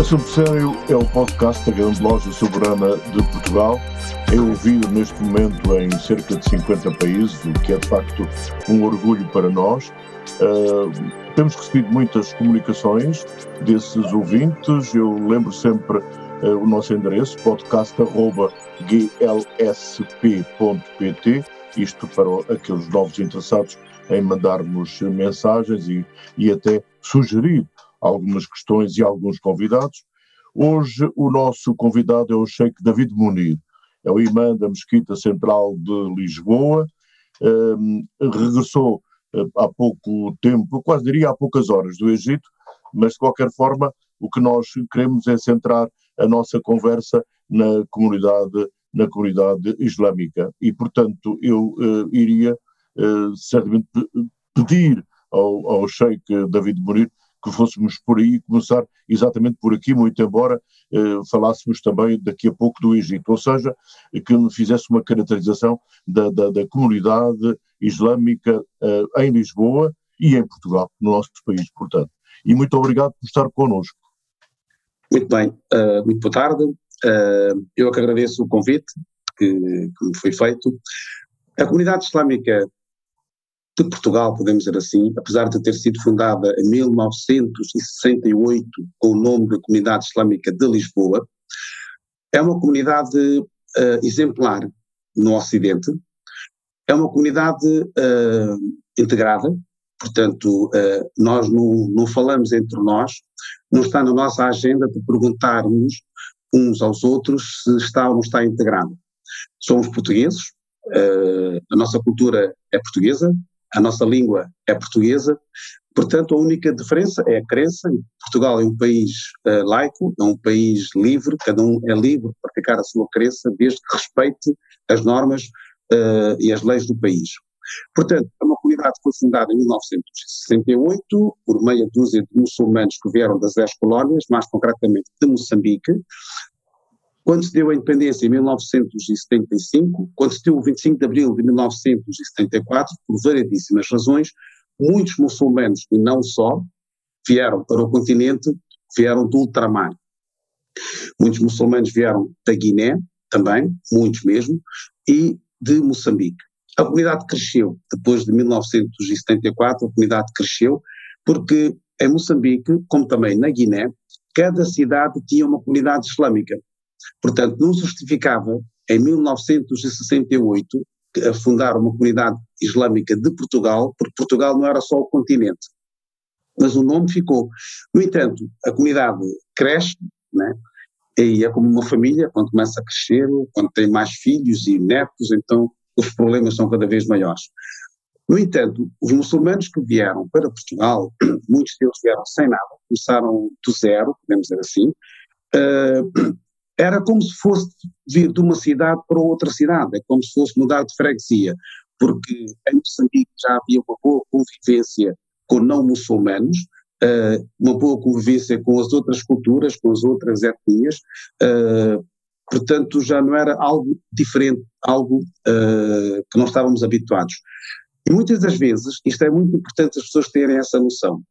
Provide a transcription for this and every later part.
Assunto Sério é o podcast da Grande Loja Soberana de Portugal. É ouvido neste momento em cerca de 50 países, o que é de facto um orgulho para nós. Uh, temos recebido muitas comunicações desses ouvintes. Eu lembro sempre uh, o nosso endereço, podcast.glsp.pt, isto para aqueles novos interessados em mandarmos mensagens e, e até sugerir algumas questões e alguns convidados. Hoje o nosso convidado é o Sheikh David Munir, é o imã da Mesquita Central de Lisboa, um, regressou uh, há pouco tempo, quase diria há poucas horas do Egito, mas de qualquer forma o que nós queremos é centrar a nossa conversa na comunidade, na comunidade islâmica. E portanto eu uh, iria uh, certamente pedir ao, ao Sheikh David Munir que fôssemos por aí, começar exatamente por aqui, muito embora eh, falássemos também daqui a pouco do Egito, ou seja, que fizesse uma caracterização da, da, da comunidade islâmica eh, em Lisboa e em Portugal, no nosso país, portanto. E muito obrigado por estar connosco. Muito bem, uh, muito boa tarde. Uh, eu é que agradeço o convite que, que me foi feito. A comunidade islâmica de Portugal, podemos dizer assim, apesar de ter sido fundada em 1968 com o nome de Comunidade Islâmica de Lisboa, é uma comunidade uh, exemplar no Ocidente, é uma comunidade uh, integrada, portanto, uh, nós não, não falamos entre nós, não está na nossa agenda de perguntarmos uns aos outros se está ou não está integrado. Somos portugueses, a nossa cultura é portuguesa, a nossa língua é portuguesa, portanto, a única diferença é a crença. Portugal é um país uh, laico, é um país livre, cada um é livre de praticar a sua crença, desde que respeite as normas uh, e as leis do país. Portanto, é uma comunidade que foi fundada em 1968 por meia dúzia de muçulmanos que vieram das 10 colónias, mais concretamente de Moçambique, quando se deu a independência em 1975, quando se deu o 25 de abril de 1974, por variedíssimas razões, muitos muçulmanos, e não só, vieram para o continente, vieram do ultramar. Muitos muçulmanos vieram da Guiné, também, muitos mesmo, e de Moçambique. A comunidade cresceu, depois de 1974, a comunidade cresceu, porque em Moçambique, como também na Guiné, cada cidade tinha uma comunidade islâmica. Portanto, não justificava, em 1968, fundar uma comunidade islâmica de Portugal, porque Portugal não era só o continente, mas o nome ficou. No entanto, a comunidade cresce, né? e é como uma família, quando começa a crescer, quando tem mais filhos e netos, então os problemas são cada vez maiores. No entanto, os muçulmanos que vieram para Portugal, muitos deles vieram sem nada, começaram do zero, podemos dizer assim, uh, era como se fosse vir de uma cidade para outra cidade, é como se fosse mudar de freguesia, porque em Moçambique já havia uma boa convivência com não muçulmanos, uh, uma boa convivência com as outras culturas, com as outras etnias, uh, portanto já não era algo diferente, algo uh, que não estávamos habituados. E muitas das vezes, isto é muito importante as pessoas terem essa noção.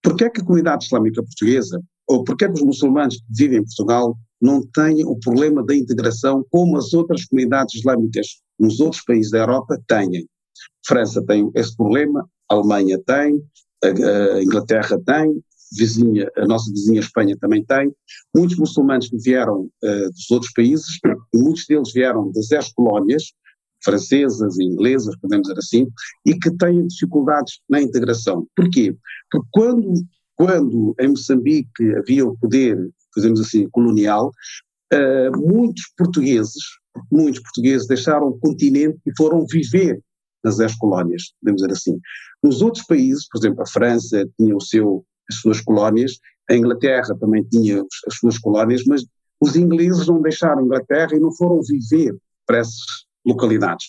Porquê é que a comunidade islâmica portuguesa ou é que os muçulmanos que vivem em Portugal não têm o problema da integração como as outras comunidades islâmicas nos outros países da Europa têm. França tem esse problema, a Alemanha tem, a, Inglaterra tem, vizinha, a nossa vizinha Espanha também tem. Muitos muçulmanos que vieram uh, dos outros países, muitos deles vieram das 10 colónias, francesas e inglesas, podemos dizer assim, e que têm dificuldades na integração. Porquê? Porque quando, quando em Moçambique havia o poder, dizemos assim, colonial, uh, muitos portugueses, muitos portugueses deixaram o continente e foram viver nas ex-colónias, podemos dizer assim. Nos outros países, por exemplo, a França tinha o seu, as suas colónias, a Inglaterra também tinha as suas colónias, mas os ingleses não deixaram a Inglaterra e não foram viver para essas localidades.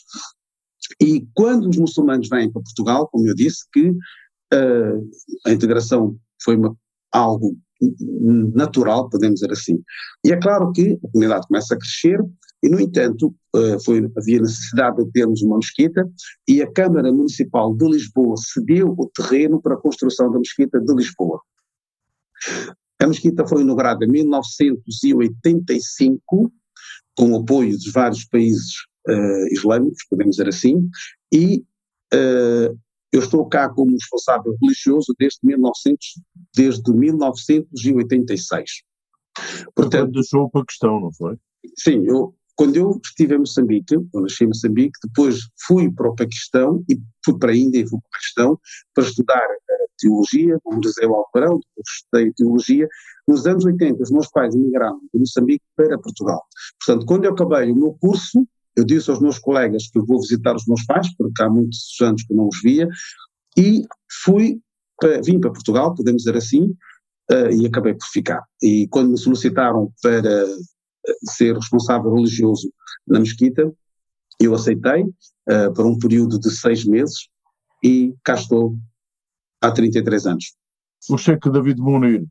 E quando os muçulmanos vêm para Portugal, como eu disse, que uh, a integração foi uma, algo natural, podemos dizer assim. E é claro que a comunidade começa a crescer e, no entanto, uh, foi, havia necessidade de termos uma mesquita e a Câmara Municipal de Lisboa cedeu o terreno para a construção da mesquita de Lisboa. A mesquita foi inaugurada em 1985, com o apoio dos vários países uh, islâmicos, podemos dizer assim, e uh, eu estou cá como responsável religioso desde, 1900, desde 1986. Portanto, deixou para a questão, não foi? Sim, eu, quando eu estive em Moçambique, eu nasci em Moçambique, depois fui para o Paquistão e fui para a Índia e fui para o Paquistão para estudar uh, teologia, como dizia o Alvarão, depois estudei teologia. Nos anos 80, os meus pais emigraram de Moçambique para Portugal. Portanto, quando eu acabei o meu curso, eu disse aos meus colegas que eu vou visitar os meus pais, porque há muitos anos que não os via, e fui, vim para Portugal, podemos dizer assim, uh, e acabei por ficar. E quando me solicitaram para ser responsável religioso na mesquita. Eu aceitei uh, por um período de seis meses e cá estou há 33 anos. O Sheikh David Munir,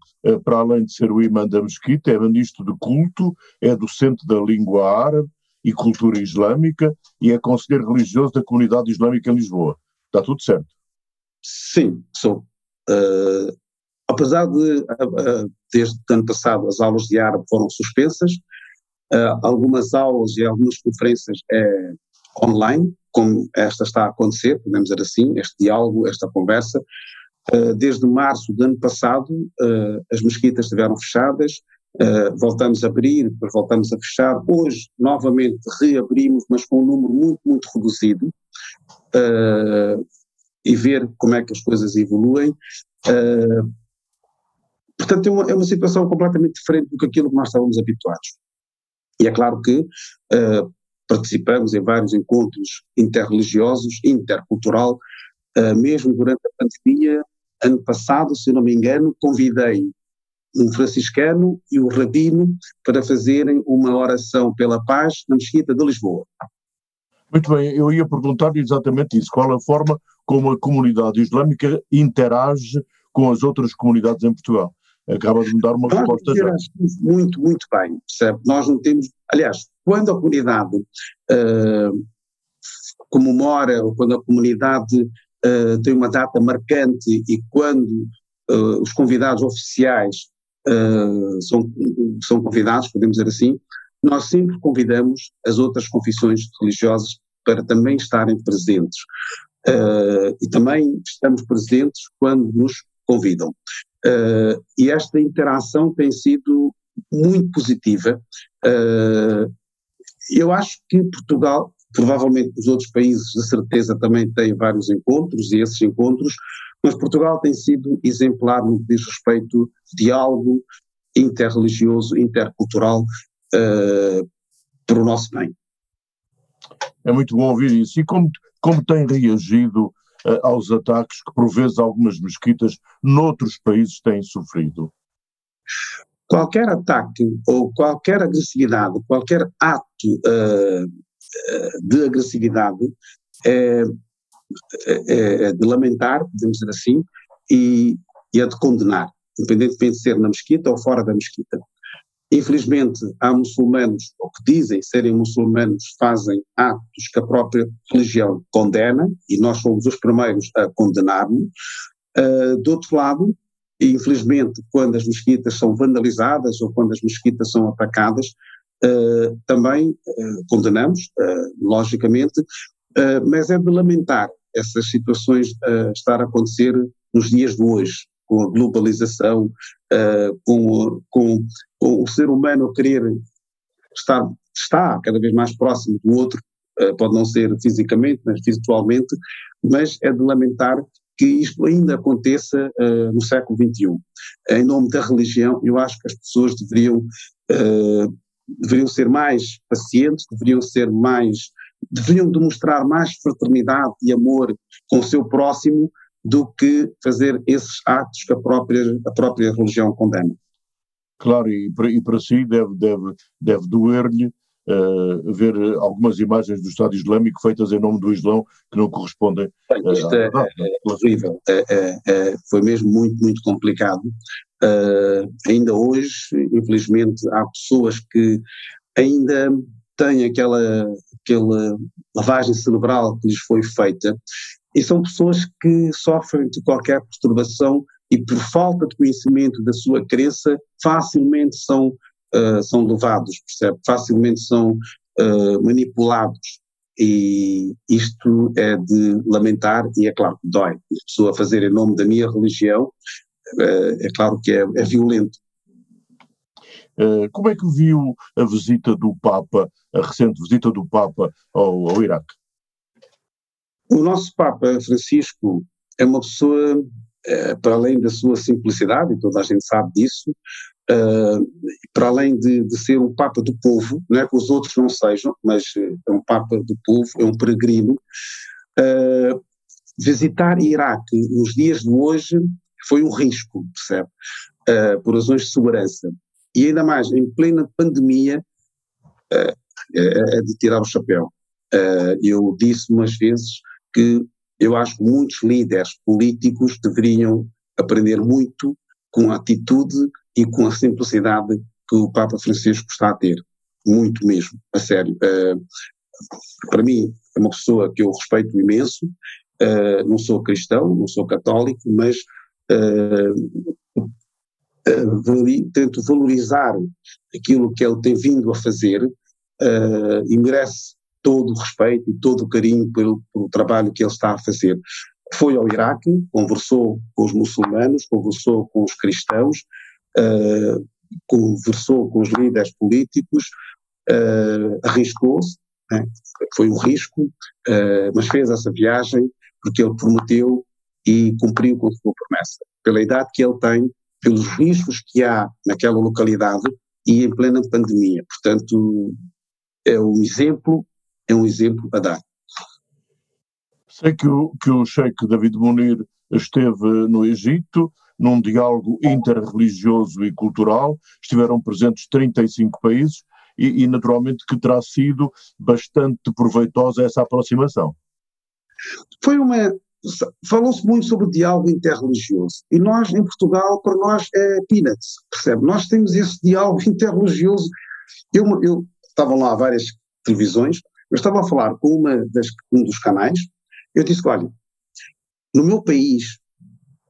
para além de ser o imã da mesquita, é ministro de culto, é docente da língua árabe e cultura islâmica e é conselheiro religioso da comunidade islâmica em Lisboa. Está tudo certo? Sim, sou. Uh, apesar de, uh, desde o ano passado, as aulas de árabe foram suspensas, algumas aulas e algumas conferências é, online, como esta está a acontecer, podemos dizer assim, este diálogo, esta conversa. Desde março do ano passado, as mesquitas estiveram fechadas, voltamos a abrir, depois voltamos a fechar. Hoje, novamente, reabrimos, mas com um número muito, muito reduzido, e ver como é que as coisas evoluem. portanto, é uma, é uma situação completamente diferente do que aquilo que nós estávamos habituados. E é claro que uh, participamos em vários encontros interreligiosos, intercultural, uh, mesmo durante a pandemia, ano passado, se não me engano, convidei um franciscano e um rabino para fazerem uma oração pela paz na mesquita de Lisboa. Muito bem, eu ia perguntar exatamente isso, qual a forma como a comunidade islâmica interage com as outras comunidades em Portugal acaba de me dar uma Nós resposta já. Muito, muito bem, percebe? Nós não temos, aliás, quando a comunidade uh, comemora, ou quando a comunidade uh, tem uma data marcante e quando uh, os convidados oficiais são, são convidados, podemos dizer assim, nós sempre convidamos as outras confissões religiosas para também estarem presentes. e também estamos presentes quando nos convidam. Uh, e esta interação tem sido muito positiva. Uh, eu acho que Portugal, provavelmente os outros países, de certeza, também têm vários encontros, e esses encontros, mas Portugal tem sido exemplar no que diz respeito ao diálogo interreligioso, intercultural, uh, para o nosso bem. É muito bom ouvir isso. E como, como tem reagido uh, aos ataques que, por vezes, algumas mesquitas noutros países têm sofrido? Qualquer ataque ou qualquer agressividade, qualquer ato uh, de agressividade é, é, é, de lamentar, podemos dizer assim, e, e é de condenar, independentemente de ser na mesquita ou fora da mesquita. Infelizmente, há muçulmanos, ou que dizem serem muçulmanos, fazem atos que a própria religião condena, e nós somos os primeiros a condenar-nos. Uh, do outro lado, infelizmente, quando as mesquitas são vandalizadas ou quando as mesquitas são atacadas, uh, também uh, condenamos, logicamente, mas é de lamentar essas situações estar a acontecer nos dias de hoje com a globalização, uh, com, com, com, o ser humano querer estar, cada vez mais próximo do outro, uh, pode não ser fisicamente, mas virtualmente, mas é de lamentar que isto ainda aconteça uh, no século XXI. Em nome da religião, eu acho que as pessoas deveriam, uh, deveriam ser mais pacientes, deveriam ser mais, deveriam demonstrar mais fraternidade e amor com o seu próximo do que fazer esses atos que a própria, a própria religião condena. Claro, e para, e para si deve, deve, deve doer-lhe uh, ver algumas imagens do Estado Islâmico feitas em nome do Islão que não correspondem. Uh, Isto é, é, é horrível, é, é, é, foi mesmo muito, muito complicado. Uh, ainda hoje, infelizmente, há pessoas que ainda têm aquela, aquela lavagem cerebral que lhes foi feita e são pessoas que sofrem de qualquer perturbação e por falta de conhecimento da sua crença facilmente são uh, são levados, percebe? Facilmente são uh, manipulados. E isto é de lamentar, e é claro dói. A pessoa fazer em nome da minha religião, uh, é claro que é, é violento. Como é que viu a visita do Papa, a recente visita do Papa ao, ao Iraque? O nosso Papa Francisco é uma pessoa, para além da sua simplicidade, e toda a gente sabe disso, Uh, para além de, de, ser um Papa do povo, não é que os outros não sejam, mas é um Papa do povo, é um peregrino, visitar Iraque nos dias de hoje foi um risco, percebe? Por razões de segurança. E ainda mais, em plena pandemia, é, é, de tirar o chapéu. eu disse umas vezes que eu acho que muitos líderes políticos deveriam aprender muito com a atitude e com a simplicidade que o Papa Francisco está a ter. Muito mesmo, a sério. Para mim, é uma pessoa que eu respeito imenso. Não sou cristão, não sou católico, mas uh, tento valorizar aquilo que ele tem vindo a fazer e merece todo o respeito e todo o carinho pelo, pelo trabalho que ele está a fazer foi ao Iraque, conversou com os muçulmanos, conversou com os cristãos, uh, conversou com os líderes políticos, uh, arriscou-se, né? foi um risco, uh, mas fez essa viagem porque ele prometeu e cumpriu com a sua promessa. Pela idade que ele tem, pelos riscos que há naquela localidade e em plena pandemia. Portanto, é um exemplo, é um exemplo a dar. Sei que o, que o Sheikh David Munir esteve no Egito, num diálogo interreligioso e cultural, estiveram presentes 35 países e, e naturalmente que terá sido bastante proveitosa essa aproximação. Foi uma. Falou-se muito sobre o diálogo interreligioso e nós, em Portugal, para nós é peanuts, percebe? Nós temos esse diálogo interreligioso. Eu, eu estavam lá várias televisões, eu estava a falar com uma das, um dos canais, eu disse: olha, no meu país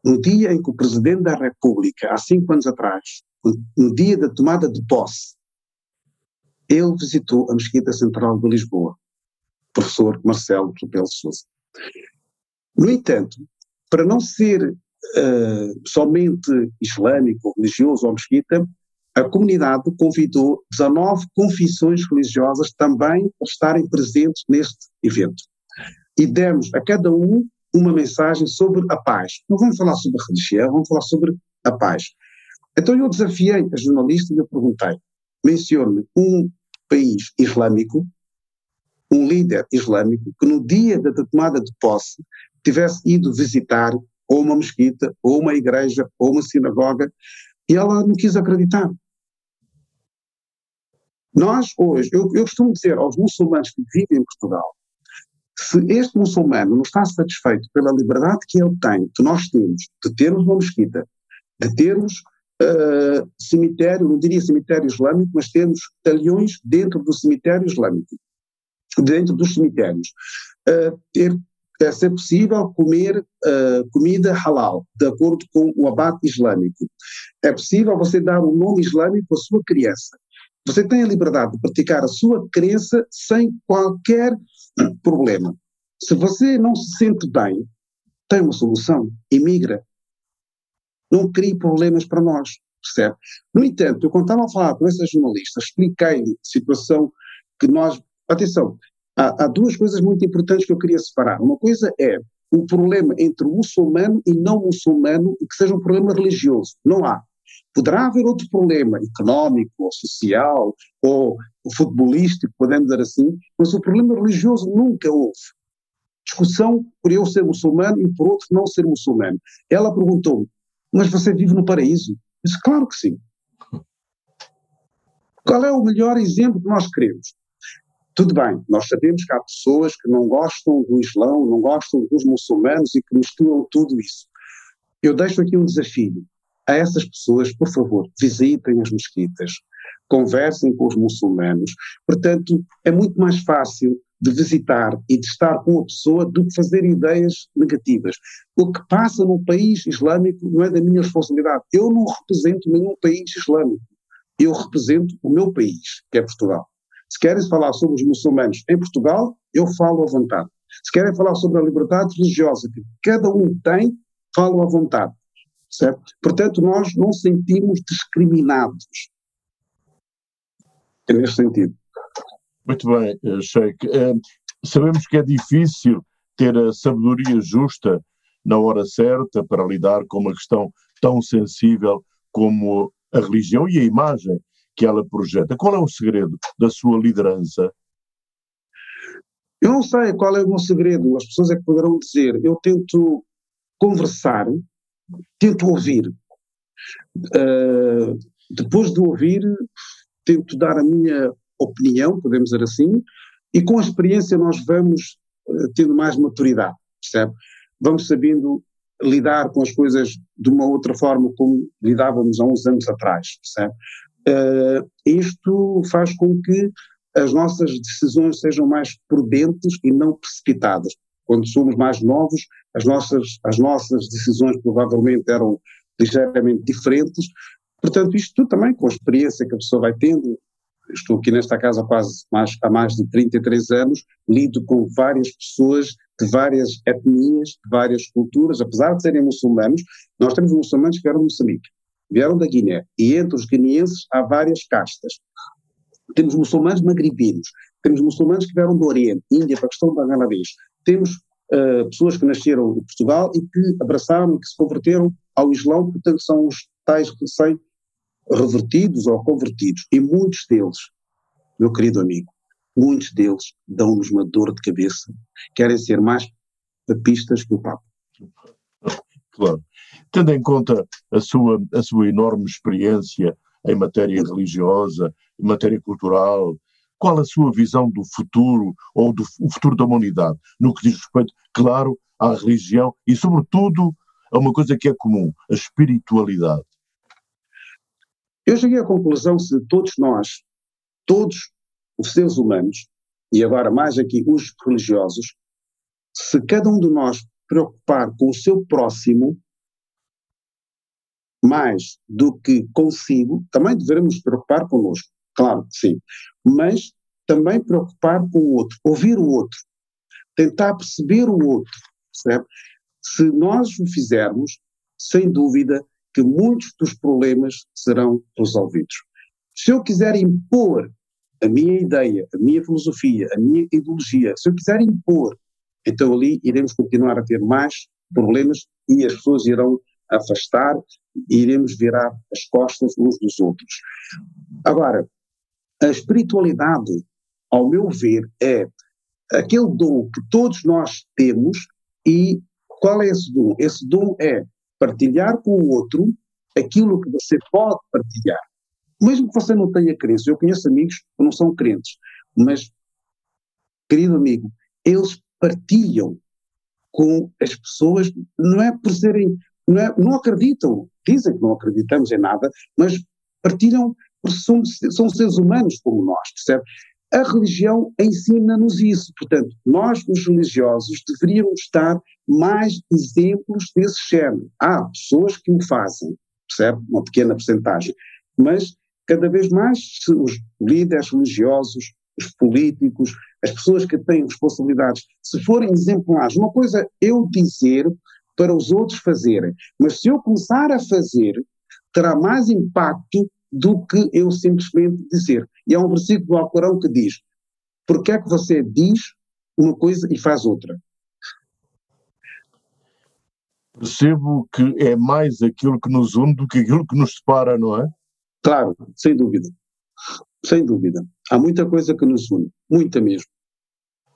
no dia em que o Presidente da República, há cinco anos atrás, no dia da tomada de posse, ele visitou a Mesquita Central de Lisboa, professor Marcelo Rebelo Sousa. No entanto, para não ser uh, somente islâmico, religioso ou mesquita, a comunidade convidou 19 confissões religiosas também a estarem presentes neste evento. E demos a cada um uma mensagem sobre a paz. Não vamos falar sobre a religião, vamos falar sobre a paz. Então eu desafiei a jornalista e eu perguntei: mencione um país islâmico, um líder islâmico, que no dia da tomada de posse tivesse ido visitar ou uma mesquita, ou uma igreja, ou uma sinagoga, e ela não quis acreditar. Nós hoje, eu, eu costumo dizer aos muçulmanos que vivem em Portugal, se este muçulmano não está satisfeito pela liberdade que ele tem, que nós temos, de termos uma mesquita, de termos uh, cemitério, não diria cemitério islâmico, mas termos talhões dentro do cemitério islâmico, dentro dos cemitérios, uh, ter é ser possível comer uh, comida halal, de acordo com o abate islâmico. É possível você dar um nome islâmico à sua criança. Você tem a liberdade de praticar a sua crença sem qualquer problema. Se você não se sente bem, tem uma solução, imigra. Não crie problemas para nós, percebe? No entanto, eu quando estava a falar com essa jornalista, expliquei-lhe a situação que nós, atenção, há, há duas coisas muito importantes que eu queria separar. Uma coisa é o problema entre o muçulmano e não muçulmano que seja um problema religioso. Não há. Poderá haver outro problema económico, ou social, ou futebolístico, podemos dizer assim, mas o problema religioso nunca houve. Discussão por eu ser muçulmano e por outro não ser muçulmano. Ela perguntou-me, mas você vive no paraíso? Eu disse, claro que sim. Qual é o melhor exemplo que nós queremos? Tudo bem, nós sabemos que há pessoas que não gostam do Islão, não gostam dos muçulmanos e que misturam tudo isso. Eu deixo aqui um desafio a essas pessoas, por favor, visitem as mesquitas, conversem com os muçulmanos. Portanto, é muito mais fácil de visitar e de estar com a pessoa do que fazer ideias negativas. O que passa num país islâmico não é da minha responsabilidade. Eu não represento nenhum país islâmico. Eu represento o meu país, que é Portugal. Se querem falar sobre os muçulmanos em Portugal, eu falo à vontade. Se querem falar sobre a liberdade religiosa que cada um tem, falo à vontade. Certo? Portanto, nós não sentimos discriminados. É neste sentido. Muito bem, eh, Sheikh. Eh, sabemos que é difícil ter a sabedoria justa na hora certa para lidar com uma questão tão sensível como a religião e a imagem que ela projeta. Qual é o segredo da sua liderança? Eu não sei qual é o meu segredo, as pessoas é que poderão dizer. Eu tento conversar, tento ouvir. Uh, depois de ouvir, tento dar a minha opinião, podemos dizer assim, e com a experiência nós vamos uh, tendo mais maturidade, percebe? Vamos sabendo lidar com as coisas de uma outra forma como lidávamos há uns anos atrás, percebe? Uh, isto faz com que as nossas decisões sejam mais prudentes e não precipitadas. Quando somos mais novos, as nossas, as nossas decisões provavelmente eram ligeiramente diferentes. Portanto, isto tudo também com a experiência que a pessoa vai tendo. Estou aqui nesta casa quase mais, há mais de 33 anos, lido com várias pessoas de várias etnias, de várias culturas, apesar de serem muçulmanos, nós temos muçulmanos que vieram de Moçambique, vieram da Guiné, e entre os guineenses há várias castas. Temos muçulmanos magrebinos, temos muçulmanos que vieram do Oriente, Índia, Paquistão, Bangladesh, temos uh, pessoas que nasceram em Portugal e que abraçaram e que se converteram ao Islão, portanto são os tais recém-revertidos ou convertidos, e muitos deles, meu querido amigo, muitos deles dão-nos uma dor de cabeça, querem ser mais papistas que o Papa. Claro. Tendo em conta a sua, a sua enorme experiência em matéria religiosa, em matéria cultural, qual a sua visão do futuro ou do futuro da humanidade, no que diz respeito, claro, à religião e, sobretudo, a uma coisa que é comum, a espiritualidade? Eu cheguei à conclusão se todos nós, todos os seres humanos, e agora mais aqui os religiosos, se cada um de nós preocupar com o seu próximo mais do que consigo, também devemos preocupar conosco, claro que sim, mas também preocupar com o outro, ouvir o outro, tentar perceber o outro, percebe? Se nós o fizermos, sem dúvida que muitos dos problemas serão resolvidos. Se eu quiser impor a minha ideia, a minha filosofia, a minha ideologia, se eu quiser impor então ali iremos continuar a ter mais problemas e as pessoas irão afastar e iremos virar as costas uns dos outros. Agora, a espiritualidade, ao meu ver, é aquele dom que todos nós temos e qual é esse dom? Esse dom é partilhar com o outro aquilo que você pode partilhar. Mesmo que você não tenha crença, eu conheço amigos que não são crentes, mas, querido amigo, eles partilham com as pessoas, não é por serem, não, é, não acreditam, dizem que não acreditamos em nada, mas partilham são, são seres humanos como nós, percebe? A religião ensina-nos isso, portanto, nós, os religiosos, deveríamos dar mais exemplos desse género. Há pessoas que o fazem, percebe? Uma pequena porcentagem, mas cada vez mais os líderes religiosos, os políticos, as pessoas que têm responsabilidades, se forem exemplares, uma coisa eu dizer para os outros fazerem, mas se eu começar a fazer, terá mais impacto do que eu simplesmente dizer. E há um versículo do Alcorão que diz: Porque é que você diz uma coisa e faz outra? Percebo que é mais aquilo que nos une do que aquilo que nos separa, não é? Claro, sem dúvida. Sem dúvida. Há muita coisa que nos une, muita mesmo.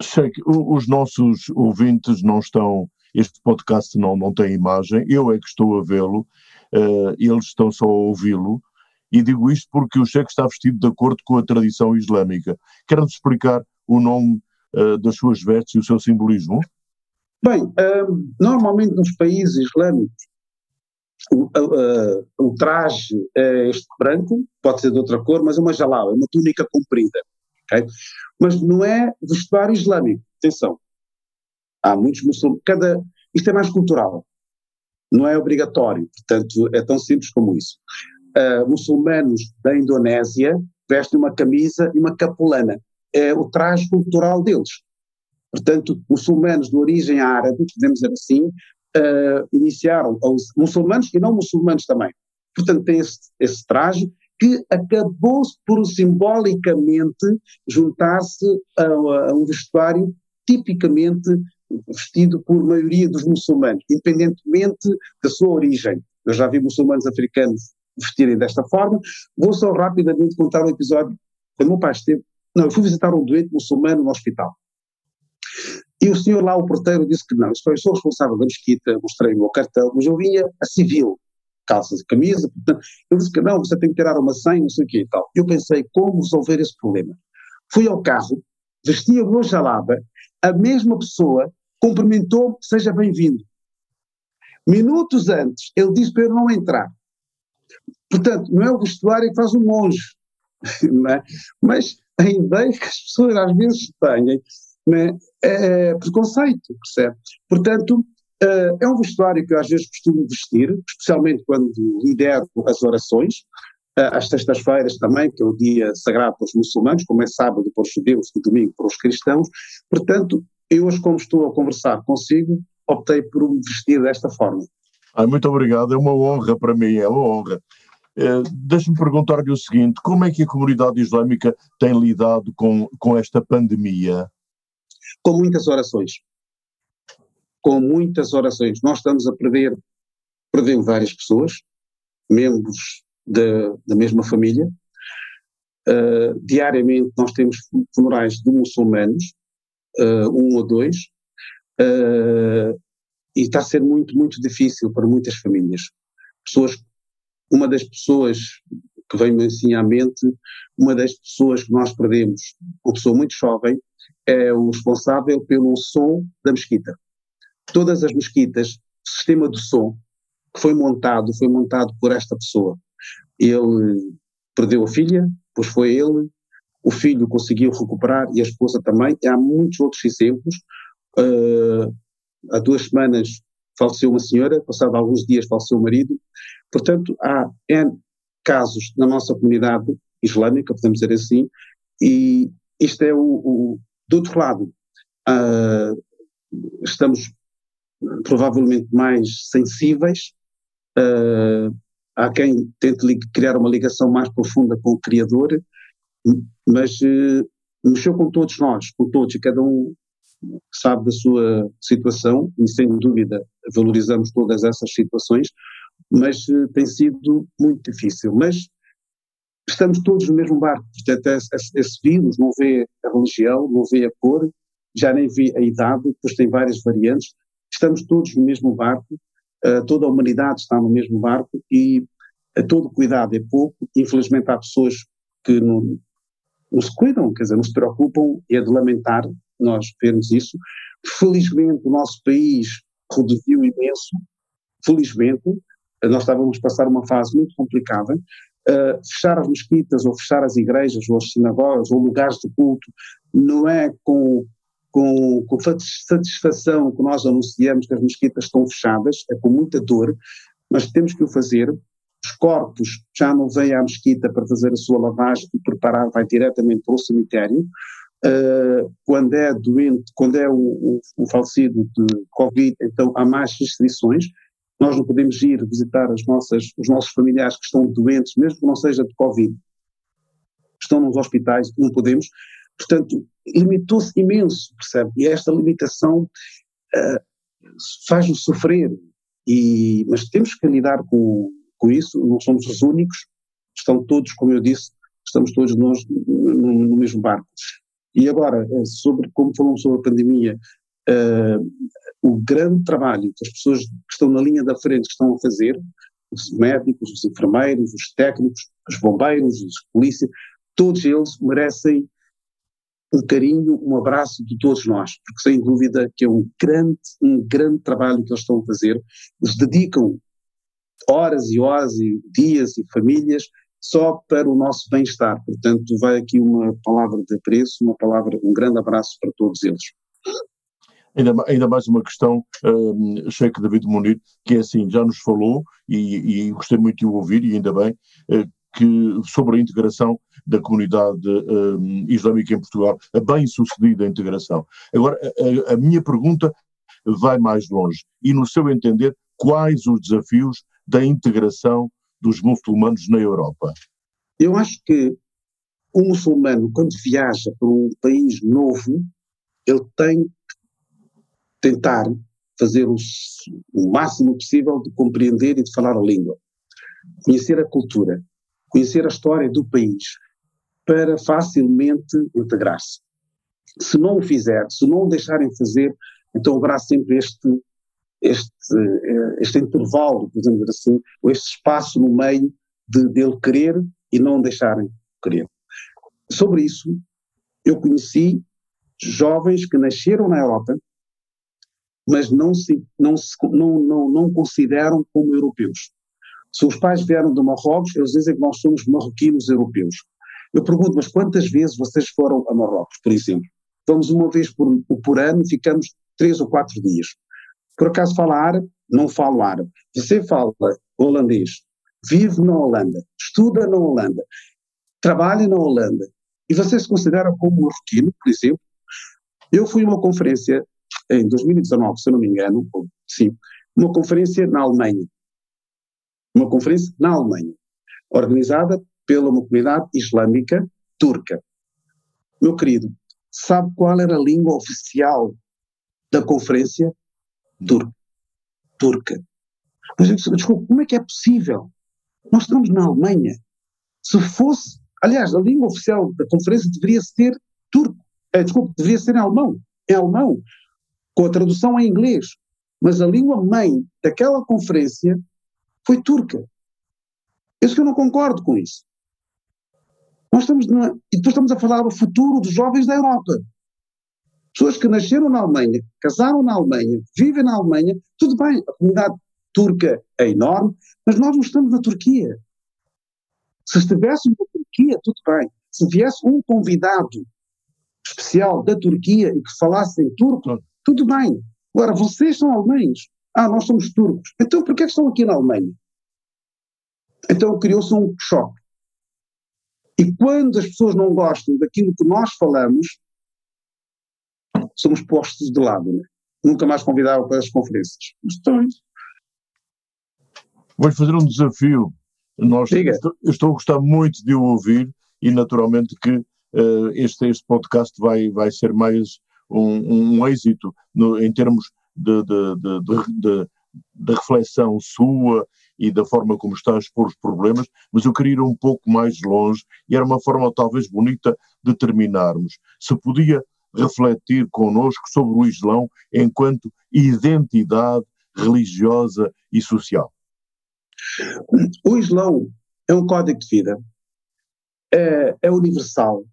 Sei que os nossos ouvintes não estão, este podcast não, não tem imagem, eu é que estou a vê-lo, uh, eles estão só a ouvi-lo, e digo isto porque o cheque está vestido de acordo com a tradição islâmica. Quer-nos explicar o nome uh, das suas vestes e o seu simbolismo? Bem, um, normalmente nos países islâmicos o, uh, o, traje é este branco, pode ser de outra cor, mas é uma jalala, é uma túnica comprida. Okay? Mas não é vestuário islâmico, atenção. Há muitos muçulmanos, cada, isto é mais cultural, não é obrigatório, portanto é tão simples como isso. Uh, muçulmanos da Indonésia vestem uma camisa e uma capulana, é o traje cultural deles. Portanto, muçulmanos de origem árabe, podemos dizer assim, uh, iniciaram, os muçulmanos e não muçulmanos também. Portanto, tem esse, esse traje que acabou por simbolicamente juntar-se a, a, um vestuário tipicamente vestido por maioria dos muçulmanos, independentemente da sua origem. Eu já vi muçulmanos africanos vestirem desta forma. Vou só rapidamente contar um episódio. Quando meu pai esteve, não, eu fui visitar um doente muçulmano no hospital. E o senhor lá, o porteiro, disse que não, eu sou responsável da mesquita, mostrei o meu cartão, mas eu vinha a civil, calças e camisa, portanto, ele disse que não, você tem que tirar uma senha, não sei o quê e tal. Eu pensei, como resolver esse problema? Fui ao carro, vesti o jalaba, a mesma pessoa cumprimentou-me, seja bem-vindo. Minutos antes, ele disse para eu não entrar. Portanto, não é o vestuário que faz o monge, é? mas a ideia que as pessoas às vezes têm né, é, é preconceito, percebe? Portanto, uh, é um vestuário que eu às vezes costumo vestir, especialmente quando lidero as orações, uh, às sextas-feiras também, que é o dia sagrado para os muçulmanos, como é sábado para os judeus e domingo para os cristãos. Portanto, eu hoje, como estou a conversar consigo, optei por me vestir desta forma. Ah, muito obrigado, é uma honra para mim, é uma honra. Uh, Deixe-me perguntar-lhe o seguinte: como é que a comunidade islâmica tem lidado com, com esta pandemia? com muitas orações. Com muitas orações. Nós estamos a perder, perdemos várias pessoas, membros da, da mesma família. Uh, diariamente nós temos funerais de muçulmanos, uh, um ou dois, uh, e está a ser muito, muito difícil para muitas famílias. Pessoas, uma das pessoas que vem-me assim à mente, uma das pessoas que nós perdemos, uma pessoa muito jovem, é o responsável pelo som da mesquita. Todas as mesquitas, o sistema de som que foi montado, foi montado por esta pessoa. Ele perdeu a filha, depois foi ele, o filho conseguiu recuperar e a esposa também. E há muitos outros exemplos. Uh, há duas semanas faleceu uma senhora, passado alguns dias faleceu o marido. Portanto, há N casos na nossa comunidade islâmica, podemos dizer assim, e isto é o, o do outro lado, uh, estamos provavelmente mais sensíveis. Uh, há quem tente criar uma ligação mais profunda com o Criador, mas uh, mexeu com todos nós, com todos, e cada um sabe da sua situação, e sem dúvida valorizamos todas essas situações, mas uh, tem sido muito difícil. Mas estamos todos no mesmo barco. Portanto, esse, esse, vírus não vê a religião, não vê a cor, já nem vê a idade, depois tem várias variantes. Estamos todos no mesmo barco, uh, toda a humanidade está no mesmo barco e todo cuidado é pouco. Infelizmente, há pessoas que não, não se cuidam, quer dizer, não se preocupam, e é de lamentar nós vermos isso. Felizmente, o nosso país reduziu imenso, felizmente, nós estávamos a passar uma fase muito complicada, Uh, fechar as mesquitas ou fechar as igrejas ou as sinagogas ou lugares de culto não é com, com, com satisfação que nós anunciamos que as mesquitas estão fechadas, é com muita dor, mas temos que o fazer. Os corpos já não vêm à mesquita para fazer a sua lavagem e preparar, vai diretamente para o cemitério. Uh, quando é doente, quando é o, o falecido de Covid, então há mais restrições, nós não podemos ir visitar as nossas, os nossos familiares que estão doentes, mesmo que não seja de Covid, estão nos hospitais, não podemos. Portanto, limitou-se imenso, percebe? E esta limitação uh, faz-nos sofrer. E, mas temos que lidar com, com isso, não somos os únicos, estão todos, como eu disse, estamos todos nós no, no mesmo barco. E agora, eh, sobre como falamos sobre a pandemia, uh, o grande trabalho que as pessoas que estão na linha da frente estão a fazer, os médicos, os enfermeiros, os técnicos, os bombeiros, os polícias, todos eles merecem um carinho, um abraço de todos nós, porque sem dúvida que é um grande, um grande trabalho que eles estão a fazer. Eles dedicam horas e horas e dias e famílias só para o nosso bem-estar. Portanto, vai aqui uma palavra de apreço, uma palavra, um grande abraço para todos eles. Ainda, ainda mais uma questão, um, David Munir, que é assim, já nos falou, e, e gostei muito de o ouvir, e ainda bem, uh, que, sobre a integração da comunidade um, islâmica em Portugal, a bem-sucedida integração. Agora, a, a minha pergunta vai mais longe, e no seu entender, quais os desafios da integração dos muçulmanos na Europa? Eu acho que o muçulmano, quando viaja para um país novo, ele tem que tentar fazer o, o máximo possível de compreender e de falar a língua, conhecer a cultura, conhecer a história do país, para facilmente integrar-se. Se não o fizer, se não o deixarem fazer, então haverá sempre este este, eh, este intervalo, dizer assim, ou este espaço no meio de dele querer e não deixarem querer. Sobre isso, eu conheci jovens que nasceram na Europa, mas não se, não, se, não, não, não consideram como europeus. Se os pais vieram de Marrocos, eles dizem que nós somos marroquinos europeus. Eu pergunto, mas quantas vezes vocês foram a Marrocos, por exemplo? Vamos uma vez por, por ano, ficamos três ou quatro dias. Por acaso fala árabe? Não falo árabe. Você fala holandês, vive na Holanda, estuda na Holanda, trabalha na Holanda, e você se considera como marroquino, por exemplo? Eu fui a uma conferência em 2019, se eu não me engano, sim, uma conferência na Alemanha. Uma conferência na Alemanha, organizada pela uma comunidade islâmica turca. Meu querido, sabe qual era a língua oficial da conferência? Turca. turca. Eu disse, desculpa, como é que é possível? Nós estamos na Alemanha. Se fosse, aliás, a língua oficial da conferência deveria ser turco, é, desculpa, deveria ser em alemão, em alemão, com a tradução em inglês. Mas a língua mãe daquela conferência foi turca. Isso que eu não concordo com isso. Nós estamos na, e depois estamos a falar do futuro dos jovens da Europa. Pessoas que nasceram na Alemanha, casaram na Alemanha, vivem na Alemanha, tudo bem, a comunidade turca é enorme, mas nós não estamos na Turquia. Se estivéssemos na Turquia, tudo bem. Se viesse um convidado especial da Turquia e que falasse em turco, tudo bem. Agora, vocês são alemães. Ah, nós somos turcos. Então, por que estão aqui na Alemanha? Então, criou-se um choque. E quando as pessoas não gostam daquilo que nós falamos, somos postos de lado. Né? Nunca mais convidava para as conferências. Então, Vou fazer um desafio. Nós, estou, eu estou a gostar muito de o ouvir e naturalmente que uh, este, este podcast vai, vai ser mais um, um êxito no, em termos de, de, de, de, reflexão sua e da forma como está a expor os problemas, mas eu queria ir um pouco mais longe e era uma forma talvez bonita de terminarmos. Se podia refletir connosco sobre o Islão enquanto identidade religiosa e social? O Islão é um código de vida, é, é universal.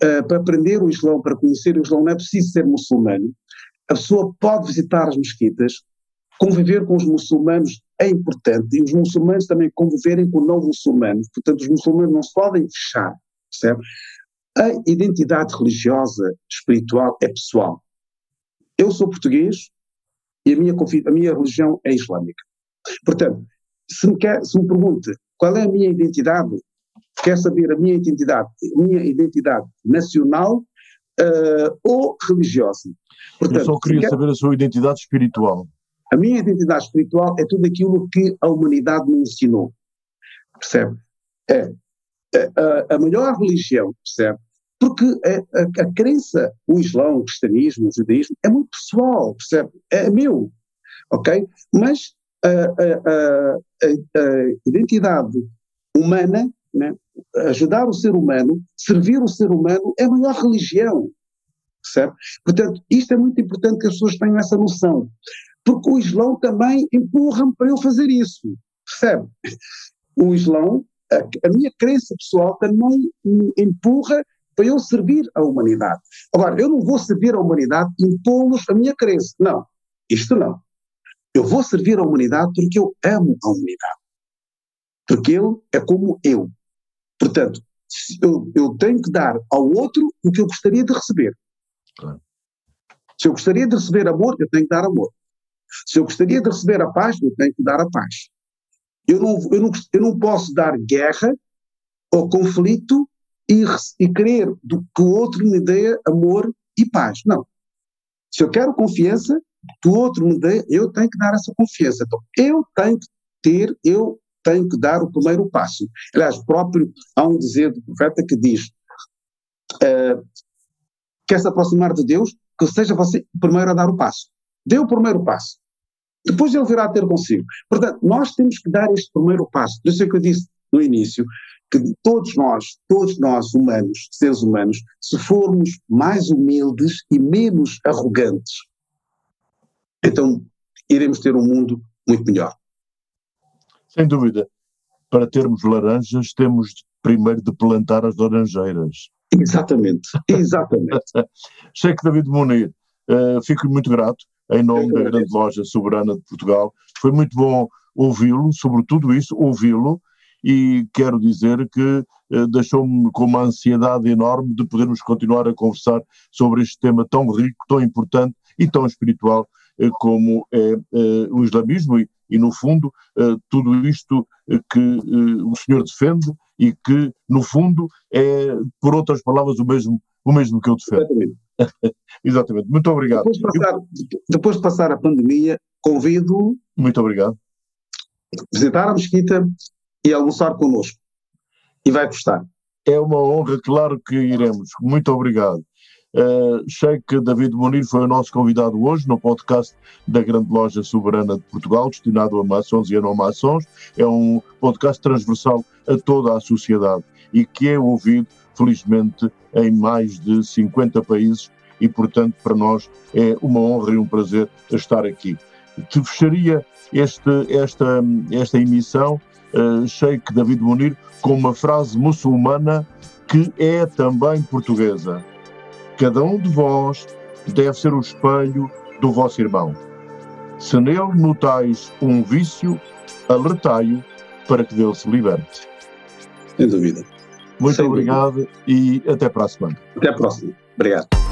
É, para aprender o Islão, para conhecer o Islão, não é preciso ser muçulmano. A pessoa pode visitar as mesquitas, conviver com os muçulmanos é importante, e os muçulmanos também conviverem com não muçulmanos. Portanto, os muçulmanos não se podem fechar, percebe? A identidade religiosa, espiritual, é pessoal. Eu sou português e a minha, a minha religião é islâmica. Portanto, se me, quer, se me pergunta qual é a minha identidade, quer saber a minha identidade, a minha identidade nacional uh, ou religiosa. Portanto, Eu só queria quer, saber a sua identidade espiritual. A minha identidade espiritual é tudo aquilo que a humanidade me ensinou. Percebe? É. A, a, a melhor religião, percebe? Porque a, a, a, crença, o Islão, o cristianismo, o judaísmo, é muito pessoal, percebe? É meu, ok? Mas a, a identidade humana, né? ajudar o ser humano, servir o ser humano, é a maior religião, percebe? Portanto, isto é muito importante que as pessoas tenham essa noção, porque o Islão também empurra-me para eu fazer isso, percebe? O Islão, a, a minha crença pessoal também me empurra para eu servir a humanidade. Agora, eu não vou servir a humanidade impô-los a minha crença. Não, isto não. Eu vou servir a humanidade porque eu amo a humanidade. Porque ele é como eu. Portanto, eu, eu tenho que dar ao outro o que eu gostaria de receber. Claro. Se eu gostaria de receber amor, eu tenho que dar amor. Se eu gostaria de receber a paz, eu tenho que dar a paz. Eu não, eu não, eu não posso dar guerra ou conflito e, e querer do, que o outro me dê amor e paz. Não. Se eu quero confiança, que o outro me dê, eu tenho que dar essa confiança. Então, eu tenho que ter, eu tenho que dar o primeiro passo. Aliás, próprio, há um dizer do profeta que diz: uh, quer se aproximar de Deus, que seja você o primeiro a dar o passo. Dê o primeiro passo. Depois ele virá a ter consigo. Portanto, nós temos que dar este primeiro passo. Por isso é que eu disse no início que todos nós, todos nós humanos, seres humanos, se formos mais humildes e menos arrogantes, então iremos ter um mundo muito melhor. Sem dúvida. Para termos laranjas, temos primeiro de plantar as laranjeiras. Exatamente, exatamente. Cheque David Munir, uh, fico muito grato em nome da grande loja soberana de Portugal. Foi muito bom ouvi-lo, sobre tudo isso, ouvi-lo, e quero dizer que eh, deixou-me com uma ansiedade enorme de podermos continuar a conversar sobre este tema tão rico, tão importante e tão espiritual eh, como é eh, o islamismo e, e no fundo, tudo isto que o senhor defende e que, no fundo, é, por outras palavras, o mesmo, o mesmo que eu defendo. Exatamente. Exatamente. Muito obrigado. Depois de, passar, depois de passar a pandemia, convido. Muito obrigado. Visitar a mesquita e almoçar connosco. E vai gostar. É uma honra, claro que iremos. Muito obrigado. Uh, Sheikh David Munir foi o nosso convidado hoje no podcast da Grande Loja Soberana de Portugal, destinado a maçons e a não maçons. É um podcast transversal a toda a sociedade e que é ouvido, felizmente, em mais de 50 países e, portanto, para nós é uma honra e um prazer estar aqui. Te fecharia este, esta, esta emissão uh, Sheikh David Munir com uma frase muçulmana que é também portuguesa. Cada um de vós deve ser o espelho do vosso irmão. Se nele notais um vício, alertai-o para que dele se liberte. Sem dúvida. Muito Sem obrigado dúvida. e até para a semana. Até a próxima. Obrigado.